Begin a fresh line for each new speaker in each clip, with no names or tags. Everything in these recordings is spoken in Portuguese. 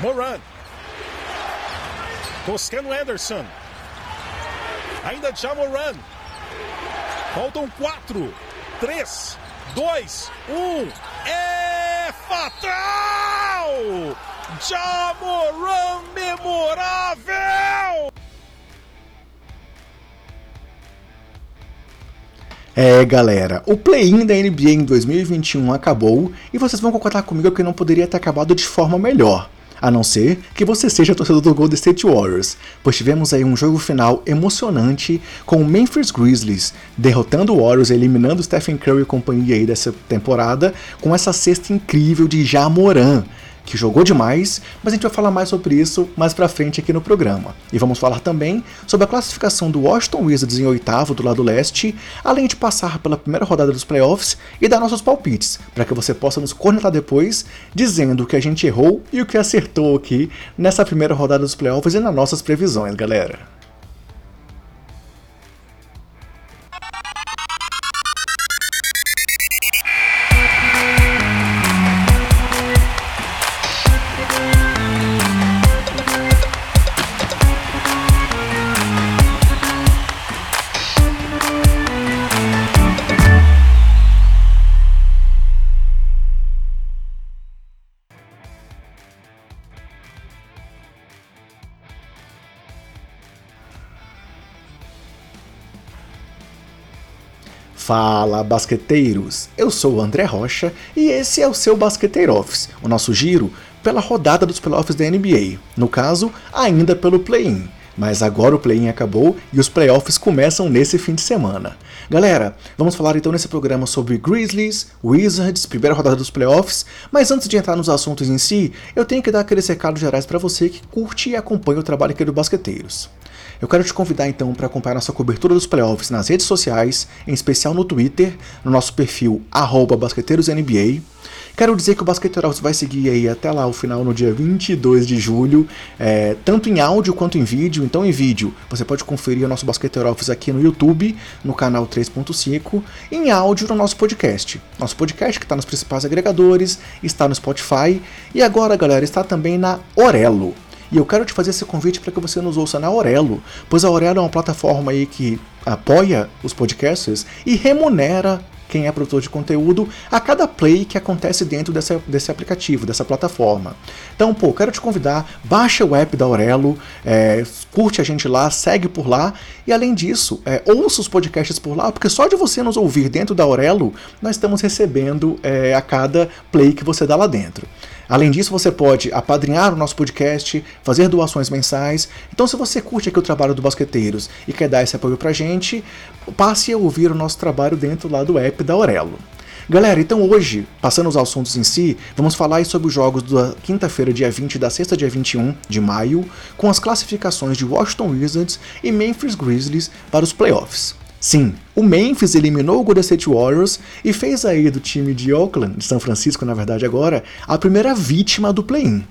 Moran. Toscano Anderson. Ainda Jamoran. Faltam quatro, três, dois, um. É fatal! Jamoran memorável!
É, galera, o play-in da NBA em 2021 acabou e vocês vão concordar comigo que não poderia ter acabado de forma melhor. A não ser que você seja torcedor do Golden State Warriors, pois tivemos aí um jogo final emocionante com o Memphis Grizzlies derrotando o Warriors, eliminando Stephen Curry e companhia aí dessa temporada, com essa cesta incrível de Jamoran que jogou demais, mas a gente vai falar mais sobre isso mais pra frente aqui no programa. E vamos falar também sobre a classificação do Washington Wizards em oitavo do lado leste, além de passar pela primeira rodada dos playoffs e dar nossos palpites, para que você possa nos cornetar depois, dizendo o que a gente errou e o que acertou aqui nessa primeira rodada dos playoffs e nas nossas previsões, galera. Fala, basqueteiros! Eu sou o André Rocha e esse é o seu Basqueteiro Office, o nosso giro pela rodada dos playoffs da NBA, no caso, ainda pelo play-in. Mas agora o play-in acabou e os playoffs começam nesse fim de semana. Galera, vamos falar então nesse programa sobre Grizzlies, Wizards, primeira rodada dos playoffs, mas antes de entrar nos assuntos em si, eu tenho que dar aqueles recados gerais para você que curte e acompanha o trabalho aqui do Basqueteiros. Eu quero te convidar então para acompanhar nossa cobertura dos playoffs nas redes sociais, em especial no Twitter, no nosso perfil basqueteirosNBA. Quero dizer que o Basqueteiros vai seguir aí até lá o final no dia 22 de julho, é, tanto em áudio quanto em vídeo. Então, em vídeo, você pode conferir o nosso Basqueteiros aqui no YouTube, no canal 3.5, em áudio no nosso podcast. Nosso podcast que está nos principais agregadores, está no Spotify e agora, galera, está também na Orelo. E eu quero te fazer esse convite para que você nos ouça na Aurelo, pois a Aurelo é uma plataforma aí que apoia os podcasters e remunera quem é produtor de conteúdo a cada play que acontece dentro dessa, desse aplicativo, dessa plataforma. Então, pô, quero te convidar, baixa o app da Aurelo, é, curte a gente lá, segue por lá e além disso, é, ouça os podcasts por lá, porque só de você nos ouvir dentro da Aurelo, nós estamos recebendo é, a cada play que você dá lá dentro. Além disso, você pode apadrinhar o nosso podcast, fazer doações mensais. Então, se você curte aqui o trabalho do Basqueteiros e quer dar esse apoio pra gente, passe a ouvir o nosso trabalho dentro lá do app da Aurelo. Galera, então hoje, passando os assuntos em si, vamos falar sobre os jogos da quinta-feira, dia 20 e da sexta, dia 21 de maio, com as classificações de Washington Wizards e Memphis Grizzlies para os playoffs. Sim, o Memphis eliminou o Golden State Warriors e fez aí do time de Oakland, de São Francisco na verdade agora, a primeira vítima do play-in.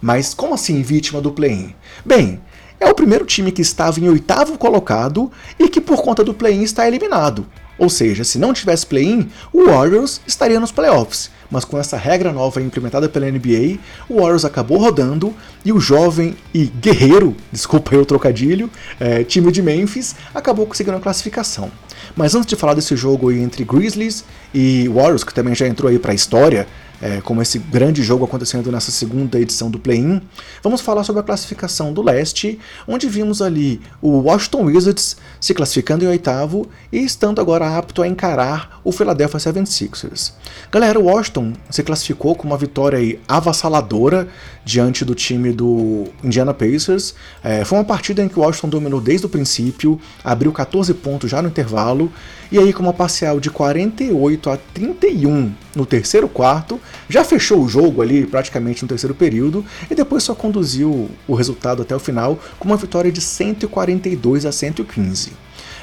Mas como assim vítima do play-in? Bem, é o primeiro time que estava em oitavo colocado e que por conta do play-in está eliminado. Ou seja, se não tivesse play-in, o Warriors estaria nos playoffs mas com essa regra nova implementada pela NBA, o Warriors acabou rodando e o jovem e guerreiro, desculpa aí o trocadilho, é, time de Memphis acabou conseguindo a classificação. Mas antes de falar desse jogo entre Grizzlies e Warriors, que também já entrou aí para a história, é, como esse grande jogo acontecendo nessa segunda edição do Play-In, vamos falar sobre a classificação do leste, onde vimos ali o Washington Wizards se classificando em oitavo e estando agora apto a encarar o Philadelphia 76ers. Galera, o Washington se classificou com uma vitória avassaladora diante do time do Indiana Pacers. É, foi uma partida em que o Washington dominou desde o princípio, abriu 14 pontos já no intervalo, e aí com uma parcial de 48 a 31 no terceiro quarto, já fechou o jogo ali praticamente no terceiro período e depois só conduziu o resultado até o final com uma vitória de 142 a 115.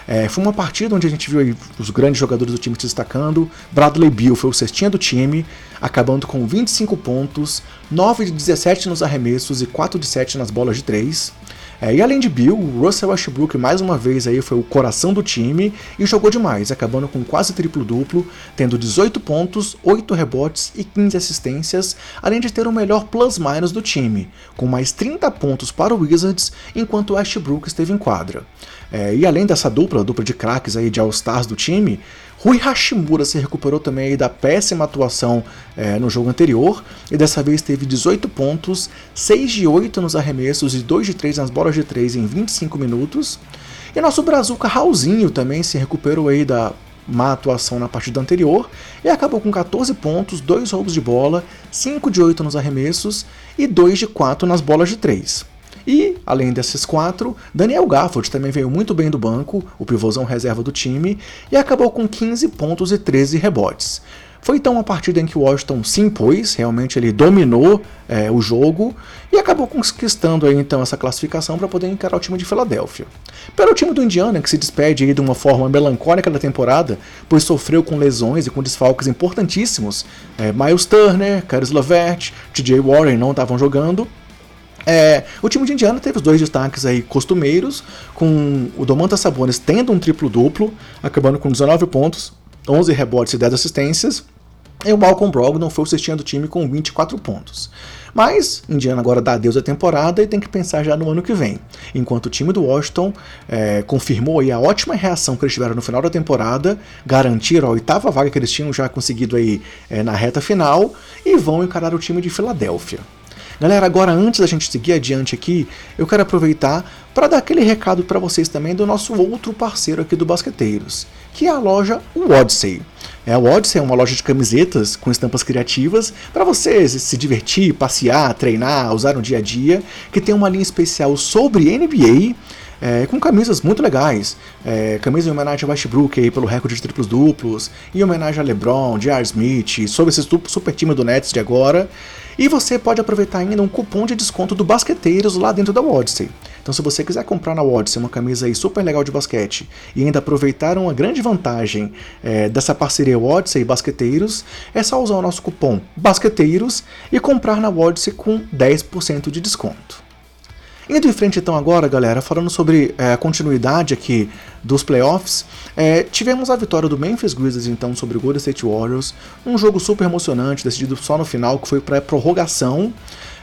É, foi uma partida onde a gente viu os grandes jogadores do time se destacando. Bradley Beal foi o cestinha do time, acabando com 25 pontos, 9 de 17 nos arremessos e 4 de 7 nas bolas de 3. É, e além de Bill, Russell Westbrook mais uma vez aí foi o coração do time e jogou demais, acabando com quase triplo-duplo, tendo 18 pontos, 8 rebotes e 15 assistências, além de ter o melhor plus-minus do time, com mais 30 pontos para o Wizards, enquanto Westbrook esteve em quadra. É, e além dessa dupla, dupla de craques aí de All-Stars do time, Rui Hashimura se recuperou também da péssima atuação é, no jogo anterior e dessa vez teve 18 pontos, 6 de 8 nos arremessos e 2 de 3 nas bolas de 3 em 25 minutos. E nosso Brazuca Raulzinho também se recuperou aí da má atuação na partida anterior e acabou com 14 pontos, 2 roubos de bola, 5 de 8 nos arremessos e 2 de 4 nas bolas de 3. E, além desses quatro, Daniel Gafford também veio muito bem do banco, o pivôzão reserva do time, e acabou com 15 pontos e 13 rebotes. Foi então uma partida em que o Washington se impôs, realmente ele dominou é, o jogo e acabou conquistando aí, então essa classificação para poder encarar o time de Filadélfia. Pelo time do Indiana, que se despede aí de uma forma melancólica da temporada, pois sofreu com lesões e com desfalques importantíssimos, é, Miles Turner, Caris LeVert, TJ Warren não estavam jogando, é, o time de Indiana teve os dois destaques aí costumeiros, com o Domantas Sabonis tendo um triplo-duplo, acabando com 19 pontos, 11 rebotes e 10 assistências, e o Malcolm Brogdon foi o cestinha do time com 24 pontos. Mas Indiana agora dá adeus à temporada e tem que pensar já no ano que vem. Enquanto o time do Washington é, confirmou a ótima reação que eles tiveram no final da temporada, garantiram a oitava vaga que eles tinham já conseguido aí é, na reta final e vão encarar o time de Filadélfia. Galera, agora antes da gente seguir adiante aqui, eu quero aproveitar para dar aquele recado para vocês também do nosso outro parceiro aqui do Basqueteiros, que é a loja Odyssey. É, a Odyssey é uma loja de camisetas com estampas criativas para você se divertir, passear, treinar, usar no dia a dia, que tem uma linha especial sobre NBA é, com camisas muito legais. É, camisa em homenagem a Westbrook aí, pelo recorde de triplos duplos, em homenagem a LeBron, J.R. Smith, sobre esse super time do Nets de agora. E você pode aproveitar ainda um cupom de desconto do Basqueteiros lá dentro da Odyssey. Então, se você quiser comprar na Odyssey uma camisa aí super legal de basquete e ainda aproveitar uma grande vantagem é, dessa parceria Odyssey e Basqueteiros, é só usar o nosso cupom Basqueteiros e comprar na Odyssey com 10% de desconto. Indo em frente então agora, galera, falando sobre é, a continuidade aqui dos playoffs, é, tivemos a vitória do Memphis Grizzlies então sobre o Golden State Warriors, um jogo super emocionante, decidido só no final, que foi para prorrogação,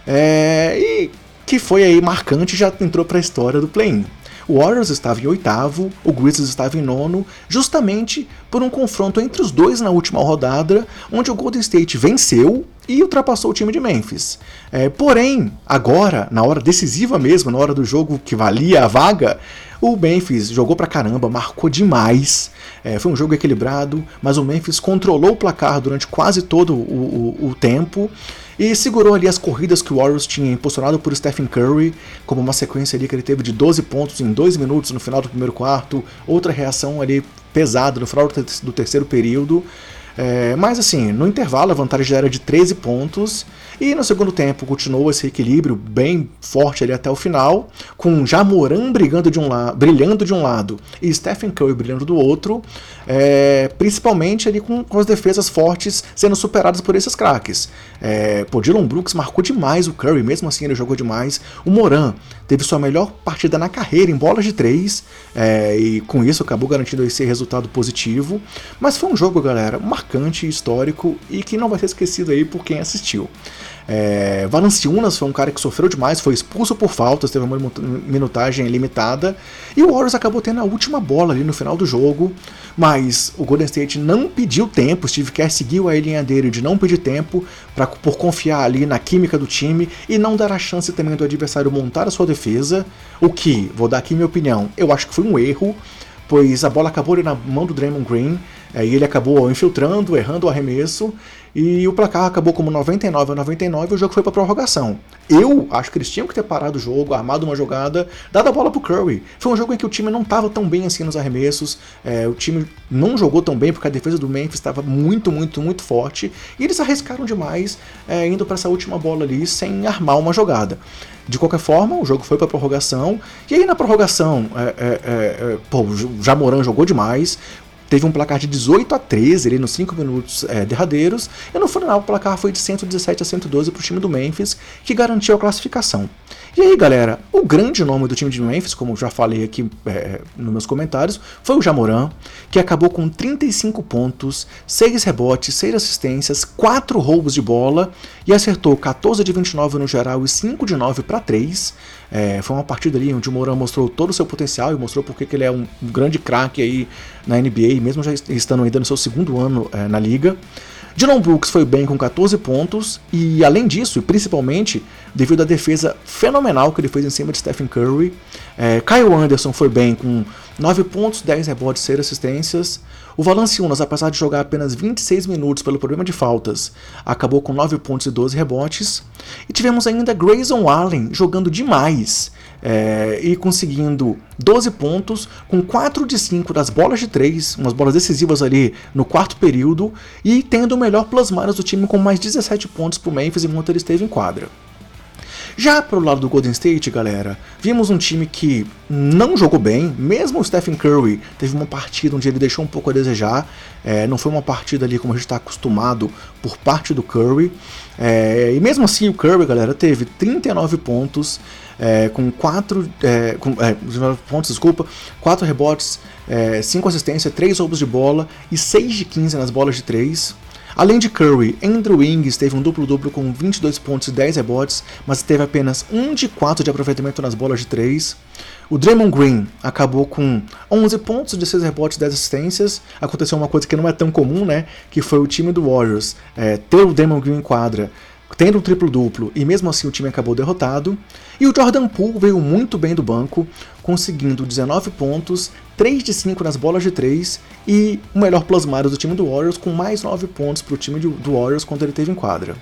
é, e que foi aí marcante já entrou para a história do play-in. O Warriors estava em oitavo, o Grizzlies estava em nono, justamente por um confronto entre os dois na última rodada, onde o Golden State venceu e ultrapassou o time de Memphis. É, porém, agora, na hora decisiva mesmo, na hora do jogo que valia a vaga, o Memphis jogou pra caramba, marcou demais. É, foi um jogo equilibrado, mas o Memphis controlou o placar durante quase todo o, o, o tempo e segurou ali as corridas que o Warriors tinha impulsionado por Stephen Curry, como uma sequência ali que ele teve de 12 pontos em 2 minutos no final do primeiro quarto, outra reação ali pesada no final do terceiro período. É, mas assim, no intervalo a vantagem já era de 13 pontos e no segundo tempo continuou esse equilíbrio bem forte ali até o final, com Jamoran brigando de um brilhando de um lado e Stephen Curry brilhando do outro, é, principalmente ali com, com, as defesas fortes sendo superadas por esses craques. É, Dylan Brooks marcou demais o Curry, mesmo assim ele jogou demais. O Moran teve sua melhor partida na carreira em bolas de três é, e com isso acabou garantindo esse resultado positivo. Mas foi um jogo, galera, marcante, histórico e que não vai ser esquecido aí por quem assistiu. É, Valanciunas foi um cara que sofreu demais, foi expulso por faltas, teve uma minutagem limitada, e o Warriors acabou tendo a última bola ali no final do jogo, mas o Golden State não pediu tempo, Steve Kerr seguiu a linha dele de não pedir tempo pra, por confiar ali na química do time e não dar a chance também do adversário montar a sua defesa, o que, vou dar aqui minha opinião, eu acho que foi um erro, pois a bola acabou ali na mão do Draymond Green, e ele acabou infiltrando, errando o arremesso, e o placar acabou como 99 a 99 e o jogo foi para prorrogação. Eu acho que eles tinham que ter parado o jogo, armado uma jogada, dado a bola pro Curry. Foi um jogo em que o time não estava tão bem assim nos arremessos, é, o time não jogou tão bem porque a defesa do Memphis estava muito, muito, muito forte e eles arriscaram demais é, indo para essa última bola ali sem armar uma jogada. De qualquer forma, o jogo foi para prorrogação. E aí na prorrogação, é, é, é, é pô, o Jamoran jogou demais teve um placar de 18 a 13 ali nos 5 minutos é, derradeiros, e no final o placar foi de 117 a 112 para o time do Memphis, que garantiu a classificação. E aí, galera, o grande nome do time de Memphis, como já falei aqui é, nos meus comentários, foi o Jamoran, que acabou com 35 pontos, 6 rebotes, 6 assistências, 4 roubos de bola e acertou 14 de 29 no geral e 5 de 9 para 3. É, foi uma partida ali onde o Moran mostrou todo o seu potencial e mostrou porque que ele é um, grande craque aí na NBA, mesmo já estando ainda no seu segundo ano é, na liga. Dylan Brooks foi bem com 14 pontos e, além disso, e principalmente devido à defesa fenomenal que ele fez em cima de Stephen Curry, é, Kyle Anderson foi bem com 9 pontos, 10 rebotes, 6 assistências. O Valanciunas, apesar de jogar apenas 26 minutos pelo problema de faltas, acabou com 9 pontos e 12 rebotes. E tivemos ainda Grayson Allen jogando demais é, e conseguindo 12 pontos com 4 de 5 das bolas de 3, umas bolas decisivas ali no quarto período, e tendo o melhor plus-minus do time com mais 17 pontos para o Memphis enquanto ele esteve em quadra. Já pro lado do Golden State, galera, vimos um time que não jogou bem, mesmo o Stephen Curry teve uma partida onde ele deixou um pouco a desejar, é, não foi uma partida ali como a gente está acostumado por parte do Curry, é, e mesmo assim o Curry, galera, teve 39 pontos, é, com 4 é, com, é, pontos, desculpa, 4 rebotes, 5 é, assistências, 3 roubos de bola e 6 de 15 nas bolas de 3. Além de Curry, Andrew Wings teve um duplo-duplo com 22 pontos e 10 rebotes, mas teve apenas 1 de 4 de aproveitamento nas bolas de 3. O Draymond Green acabou com 11 pontos de 6 rebotes e 10 assistências. Aconteceu uma coisa que não é tão comum, né? Que foi o time do Warriors é, ter o Draymond Green em quadra tendo um triplo-duplo e mesmo assim o time acabou derrotado. E o Jordan Poole veio muito bem do banco, conseguindo 19 pontos, 3 de 5 nas bolas de 3 e o melhor plasmário do time do Warriors com mais 9 pontos para o time do Warriors quando ele teve em quadra.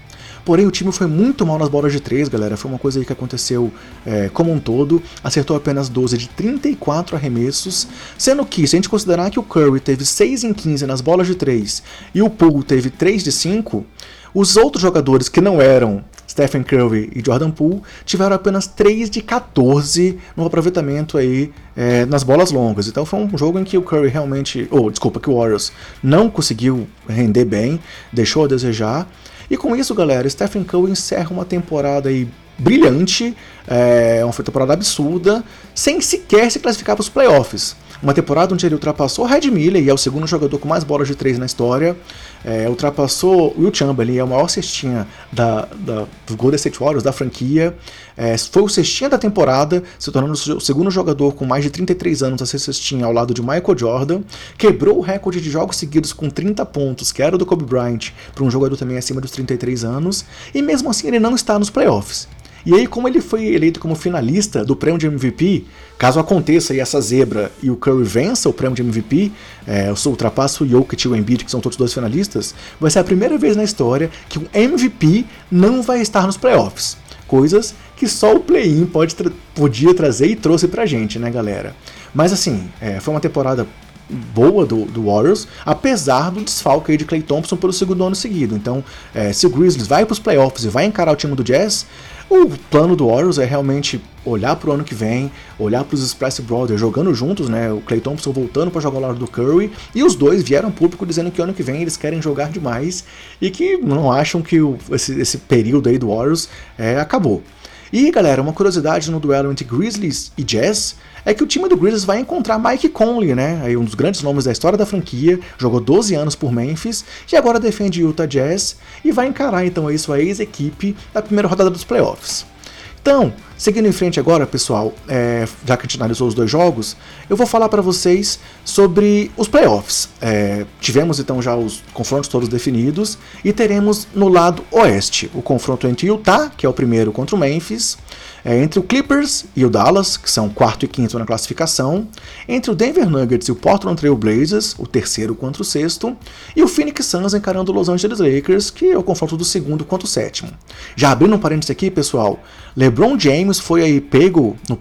Porém, o time foi muito mal nas bolas de 3, galera. Foi uma coisa que aconteceu é, como um todo. Acertou apenas 12 de 34 arremessos. Sendo que, se a gente considerar que o Curry teve 6 em 15 nas bolas de 3 e o Poole teve 3 de 5, os outros jogadores que não eram Stephen Curry e Jordan Poole tiveram apenas 3 de 14 no aproveitamento aí é, nas bolas longas. Então foi um jogo em que o Curry realmente, ou oh, desculpa, que o Warriors não conseguiu render bem, deixou a desejar. E com isso, galera, Stephen Curry encerra uma temporada aí brilhante, é, uma temporada absurda, sem sequer se classificar para os playoffs. Uma temporada onde ele ultrapassou Red Miller e é o segundo jogador com mais bolas de três na história. É, ultrapassou Will Chamberlain, é o maior cestinha da, da, do Golden State Warriors, da franquia. É, foi o cestinha da temporada, se tornando o segundo jogador com mais de 33 anos a ser cestinha ao lado de Michael Jordan. Quebrou o recorde de jogos seguidos com 30 pontos, que era do Kobe Bryant, para um jogador também acima dos 33 anos. E mesmo assim ele não está nos playoffs. E aí, como ele foi eleito como finalista do prêmio de MVP, caso aconteça aí essa zebra e o Curry vença o prêmio de MVP, é, ultrapassa o Jokic e o Embiid, que são todos dois finalistas, vai ser a primeira vez na história que um MVP não vai estar nos playoffs. Coisas que só o play-in tra podia trazer e trouxe pra gente, né, galera? Mas assim, é, foi uma temporada boa do, do, Warriors, apesar do desfalque de Clay Thompson pelo segundo ano seguido. Então, é, se o Grizzlies vai para os playoffs e vai encarar o time do Jazz, o plano do Warriors é realmente olhar para o ano que vem, olhar para os Splash Brothers jogando juntos, né? O Clay Thompson voltando para jogar ao lado do Curry, e os dois vieram público dizendo que ano que vem eles querem jogar demais e que não acham que o, esse, esse, período aí do Warriors é, acabou. E galera, uma curiosidade no duelo entre Grizzlies e Jazz é que o time do Grizzlies vai encontrar Mike Conley, né? Aí um dos grandes nomes da história da franquia, jogou 12 anos por Memphis e agora defende Utah Jazz e vai encarar então aí sua ex-equipe na primeira rodada dos playoffs. Então, seguindo em frente agora, pessoal, é, já que a gente analisou os dois jogos, eu vou falar para vocês sobre os playoffs. É, tivemos então já os confrontos todos definidos e teremos no lado oeste o confronto entre Utah, que é o primeiro contra o Memphis, é, entre o Clippers e o Dallas, que são quarto e quinto na classificação, entre o Denver Nuggets e o Portland Trail Blazers, o terceiro contra o sexto, e o Phoenix Suns encarando o Los Angeles Lakers, que é o confronto do segundo contra o sétimo. Já abrindo um parênteses aqui, pessoal, LeBron James foi aí pego no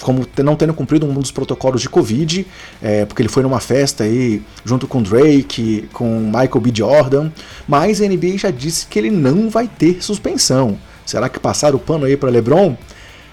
como não tendo cumprido um dos protocolos de Covid, é, porque ele foi numa festa aí junto com Drake, com Michael B. Jordan, mas a NBA já disse que ele não vai ter suspensão. Será que passaram o pano aí para LeBron?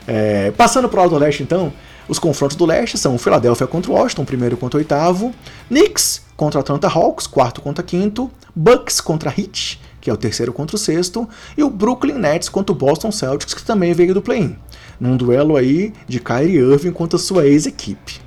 É, passando para o do leste, então, os confrontos do leste são Philadelphia contra Washington, primeiro contra oitavo, Knicks contra Atlanta Hawks, quarto contra quinto, Bucks contra Heat, que é o terceiro contra o sexto, e o Brooklyn Nets contra o Boston Celtics, que também veio do play-in, num duelo aí de Kyrie Irving contra sua ex-equipe.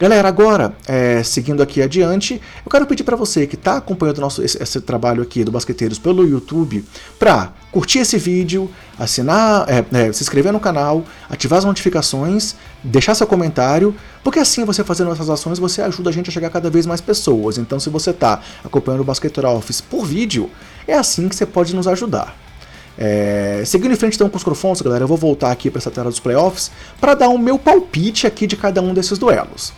Galera, agora, é, seguindo aqui adiante, eu quero pedir para você que está acompanhando nosso, esse, esse, trabalho aqui do Basqueteiros pelo YouTube, para curtir esse vídeo, assinar, é, é, se inscrever no canal, ativar as notificações, deixar seu comentário, porque assim você fazendo essas ações, você ajuda a gente a chegar a cada vez mais pessoas. Então, se você está acompanhando o Basqueteiro Office por vídeo, é assim que você pode nos ajudar. É, seguindo em frente então com os confrontos, galera, eu vou voltar aqui para essa tela dos playoffs para dar o meu palpite aqui de cada um desses duelos.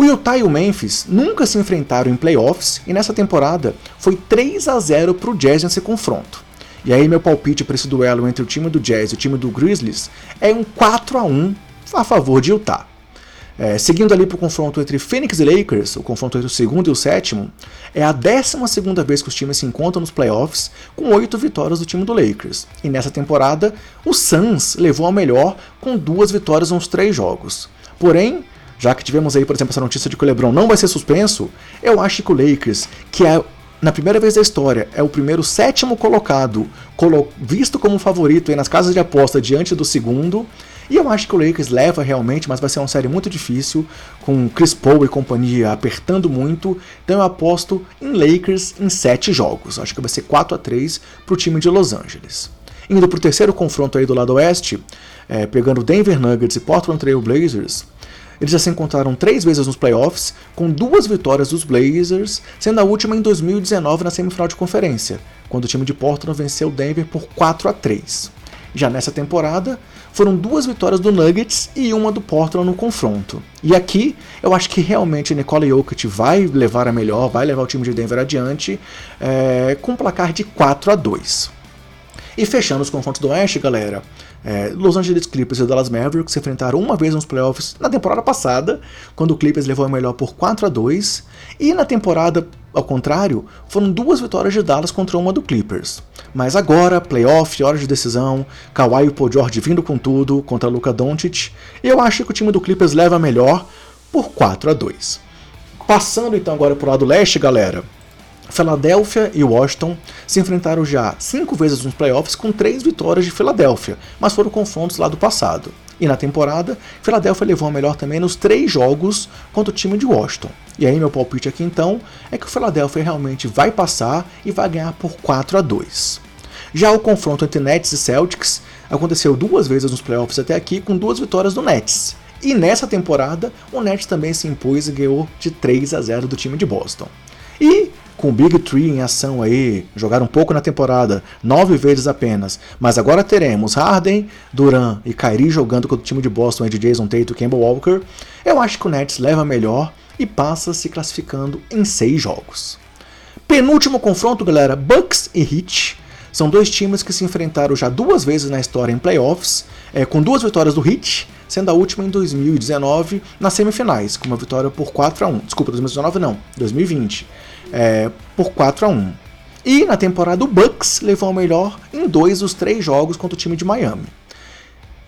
O Utah e o Memphis nunca se enfrentaram em playoffs e nessa temporada foi 3 a 0 para o Jazz nesse confronto. E aí meu palpite para esse duelo entre o time do Jazz e o time do Grizzlies é um 4 a 1 a favor de Utah. É, seguindo ali para o confronto entre Phoenix e Lakers, o confronto entre o segundo e o sétimo, é a 12 vez que os times se encontram nos playoffs, com oito vitórias do time do Lakers. E nessa temporada, o Suns levou a melhor com duas vitórias nos três jogos. Porém, já que tivemos aí, por exemplo, essa notícia de que o LeBron não vai ser suspenso, eu acho que o Lakers, que é na primeira vez da história, é o primeiro sétimo colocado, colo visto como favorito nas casas de aposta diante do segundo. E eu acho que o Lakers leva realmente, mas vai ser uma série muito difícil, com Chris Paul e companhia apertando muito. Então eu aposto em Lakers em 7 jogos. Acho que vai ser 4 a 3 para o time de Los Angeles. Indo para o terceiro confronto aí do lado oeste, é, pegando Denver Nuggets e Portland Trail Blazers, eles já se encontraram três vezes nos playoffs, com duas vitórias dos Blazers, sendo a última em 2019 na semifinal de conferência, quando o time de Portland venceu Denver por 4 a 3. Já nessa temporada, foram duas vitórias do Nuggets e uma do Portland no confronto. E aqui, eu acho que realmente Nikola Jokic vai levar a melhor, vai levar o time de Denver adiante, é, com um placar de 4 a 2. E fechando os confrontos do Oeste, galera, é, Los Angeles Clippers e Dallas Mavericks se enfrentaram uma vez nos playoffs na temporada passada, quando o Clippers levou a melhor por 4 a 2 e na temporada, ao contrário, foram duas vitórias de Dallas contra uma do Clippers. Mas agora, playoff, hora de decisão, Kawhi e Paul George vindo com tudo contra Luka Doncic, eu acho que o time do Clippers leva a melhor por 4 a 2 Passando então agora para o lado leste, galera, Philadelphia e Washington se enfrentaram já cinco vezes nos playoffs com três vitórias de Filadélfia, mas foram confrontos lá do passado. E na temporada, Philadelphia levou a melhor também nos três jogos contra o time de Washington. E aí meu palpite aqui então é que o Philadelphia realmente vai passar e vai ganhar por 4 a 2. Já o confronto entre Nets e Celtics aconteceu duas vezes nos playoffs até aqui com duas vitórias do Nets. E nessa temporada, o Nets também se impôs e ganhou de 3 a 0 do time de Boston. E com o Big Tree em ação aí, jogaram um pouco na temporada, nove vezes apenas, mas agora teremos Harden, Duran e Kyrie jogando contra o time de Boston de Jason Tate e Campbell Walker, eu acho que o Nets leva melhor e passa se classificando em seis jogos. Penúltimo confronto, galera, Bucks e Heat. São dois times que se enfrentaram já duas vezes na história em playoffs, é, com duas vitórias do Heat, sendo a última em 2019 nas semifinais, com uma vitória por 4 a 1. Desculpa, 2019 não, 2020 é, por 4 a 1 E na temporada o Bucks levou o melhor em dois dos três jogos contra o time de Miami.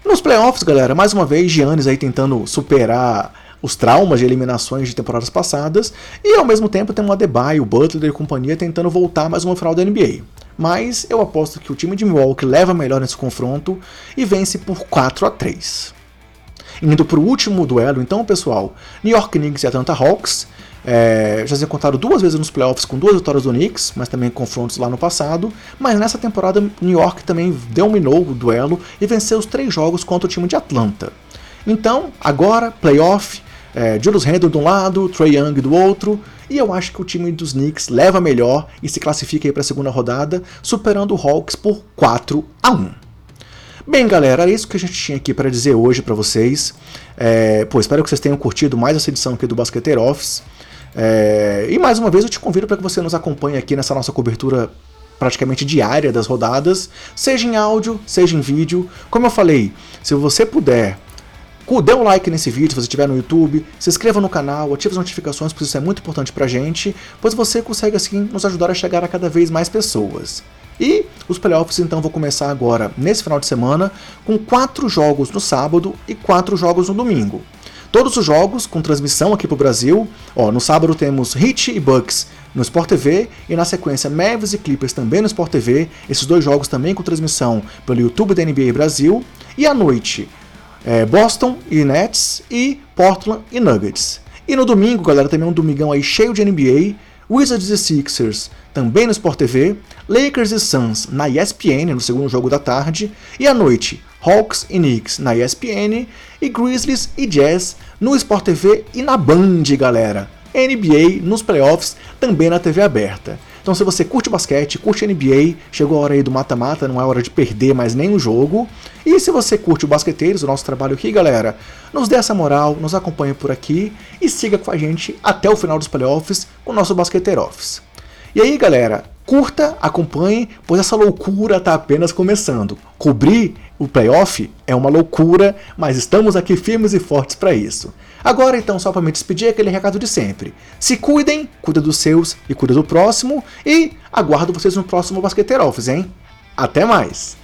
Nos playoffs, galera, mais uma vez Giannis aí tentando superar os traumas de eliminações de temporadas passadas e ao mesmo tempo tem o Adebayo, o Butler e companhia tentando voltar mais uma final da NBA. Mas eu aposto que o time de Milwaukee leva melhor nesse confronto e vence por 4 a 3. Indo para o último duelo, então, pessoal, New York Knicks e Atlanta Hawks. É, já se encontraram duas vezes nos playoffs com duas vitórias do Knicks, mas também confrontos lá no passado. Mas nessa temporada, New York também dominou o duelo e venceu os três jogos contra o time de Atlanta. Então, agora, playoff, é, Julius Randle de um lado, Trey Young do outro, e eu acho que o time dos Knicks leva melhor e se classifica para a segunda rodada, superando o Hawks por 4 a 1. Bem, galera, era isso que a gente tinha aqui para dizer hoje para vocês. É, pô, espero que vocês tenham curtido mais essa edição aqui do Basqueteiro Office. É, e mais uma vez eu te convido para que você nos acompanhe aqui nessa nossa cobertura praticamente diária das rodadas, seja em áudio, seja em vídeo. Como eu falei, se você puder, dê um like nesse vídeo se você estiver no YouTube, se inscreva no canal, ative as notificações, porque isso é muito importante pra gente, pois você consegue assim nos ajudar a chegar a cada vez mais pessoas. E os playoffs então vão começar agora, nesse final de semana, com quatro jogos no sábado e quatro jogos no domingo. todos os jogos com transmissão aqui pro Brasil. Ó, no sábado temos Heat e Bucks no Sport TV e na sequência Mavis e Clippers também no Sport TV. Esses dois jogos também com transmissão pelo YouTube da NBA Brasil. E à noite, é, Boston e Nets e Portland e Nuggets. E no domingo, galera, também um domingão aí cheio de NBA. Wizards e Sixers também no Sport TV, Lakers e Suns na ESPN no segundo jogo da tarde, e à noite Hawks e Knicks na ESPN e Grizzlies e Jazz no Sport TV e na Band, galera. NBA nos playoffs também na TV aberta. Então, se você curte basquete, curte NBA, chegou a hora aí do mata-mata, não é hora de perder mais nenhum jogo. E se você curte o Basqueteiros, o nosso trabalho aqui, galera, nos dê essa moral, nos acompanhe por aqui e siga com a gente até o final dos playoffs com o nosso Basqueteiro Office. E aí, galera, curta, acompanhe, pois essa loucura está apenas começando. Cobrir o playoff é uma loucura, mas estamos aqui firmes e fortes para isso. Agora então, só para me despedir, aquele recado de sempre. Se cuidem, cuida dos seus e cuida do próximo, e aguardo vocês no próximo Basqueteiro Office, hein? Até mais!